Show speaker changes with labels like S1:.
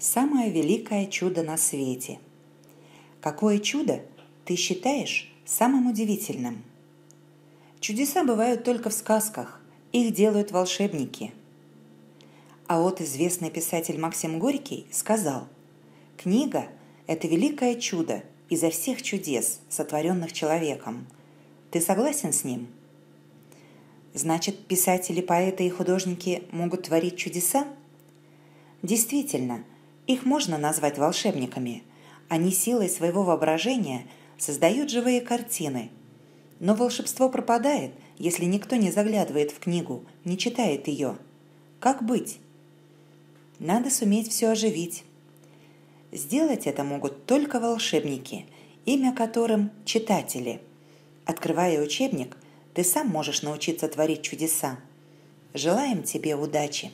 S1: Самое великое чудо на свете. Какое чудо ты считаешь самым удивительным? Чудеса бывают только в сказках, их делают волшебники. А вот известный писатель Максим Горький сказал, «Книга – это великое чудо изо всех чудес, сотворенных человеком. Ты согласен с ним?» Значит, писатели, поэты и художники могут творить чудеса? Действительно, их можно назвать волшебниками. Они силой своего воображения создают живые картины. Но волшебство пропадает, если никто не заглядывает в книгу, не читает ее. Как быть? Надо суметь все оживить. Сделать это могут только волшебники, имя которым – читатели. Открывая учебник, ты сам можешь научиться творить чудеса. Желаем тебе удачи!